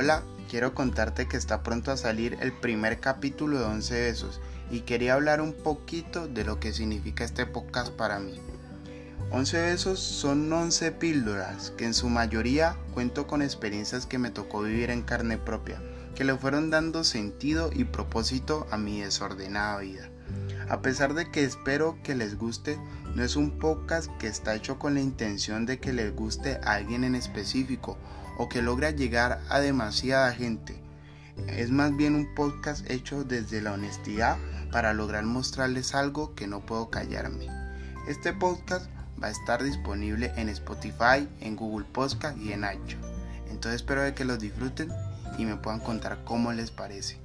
Hola, quiero contarte que está pronto a salir el primer capítulo de 11 besos y quería hablar un poquito de lo que significa este podcast para mí. 11 besos son 11 píldoras que en su mayoría cuento con experiencias que me tocó vivir en carne propia, que le fueron dando sentido y propósito a mi desordenada vida. A pesar de que espero que les guste, no es un podcast que está hecho con la intención de que les guste a alguien en específico o que logra llegar a demasiada gente. Es más bien un podcast hecho desde la honestidad para lograr mostrarles algo que no puedo callarme. Este podcast va a estar disponible en Spotify, en Google Podcast y en Ancho. Entonces espero que los disfruten y me puedan contar cómo les parece.